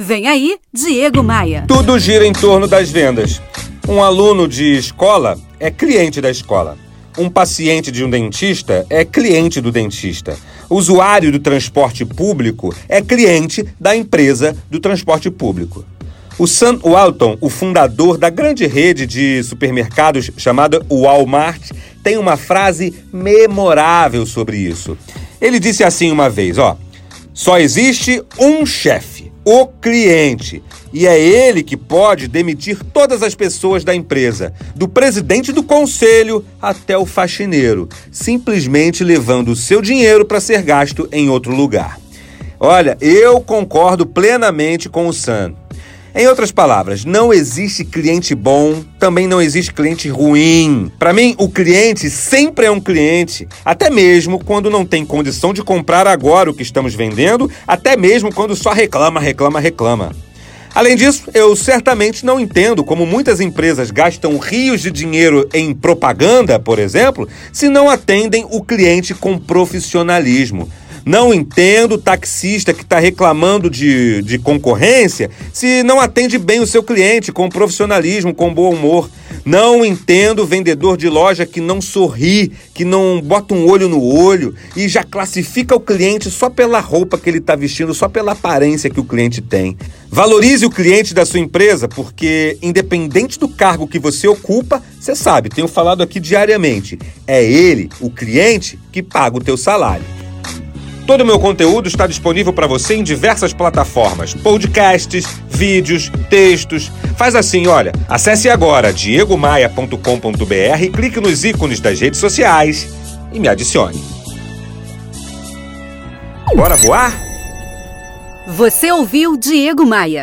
Vem aí, Diego Maia. Tudo gira em torno das vendas. Um aluno de escola é cliente da escola. Um paciente de um dentista é cliente do dentista. Usuário do transporte público é cliente da empresa do transporte público. O Sam Walton, o fundador da grande rede de supermercados chamada Walmart, tem uma frase memorável sobre isso. Ele disse assim uma vez, ó: "Só existe um chefe o cliente. E é ele que pode demitir todas as pessoas da empresa, do presidente do conselho até o faxineiro, simplesmente levando o seu dinheiro para ser gasto em outro lugar. Olha, eu concordo plenamente com o Sam. Em outras palavras, não existe cliente bom, também não existe cliente ruim. Para mim, o cliente sempre é um cliente, até mesmo quando não tem condição de comprar agora o que estamos vendendo, até mesmo quando só reclama, reclama, reclama. Além disso, eu certamente não entendo como muitas empresas gastam rios de dinheiro em propaganda, por exemplo, se não atendem o cliente com profissionalismo. Não entendo o taxista que está reclamando de, de concorrência se não atende bem o seu cliente com profissionalismo, com bom humor. Não entendo vendedor de loja que não sorri, que não bota um olho no olho e já classifica o cliente só pela roupa que ele está vestindo, só pela aparência que o cliente tem. Valorize o cliente da sua empresa, porque independente do cargo que você ocupa, você sabe, tenho falado aqui diariamente, é ele, o cliente, que paga o teu salário. Todo o meu conteúdo está disponível para você em diversas plataformas: podcasts, vídeos, textos. Faz assim, olha, acesse agora diegomaia.com.br, clique nos ícones das redes sociais e me adicione. Bora voar? Você ouviu Diego Maia.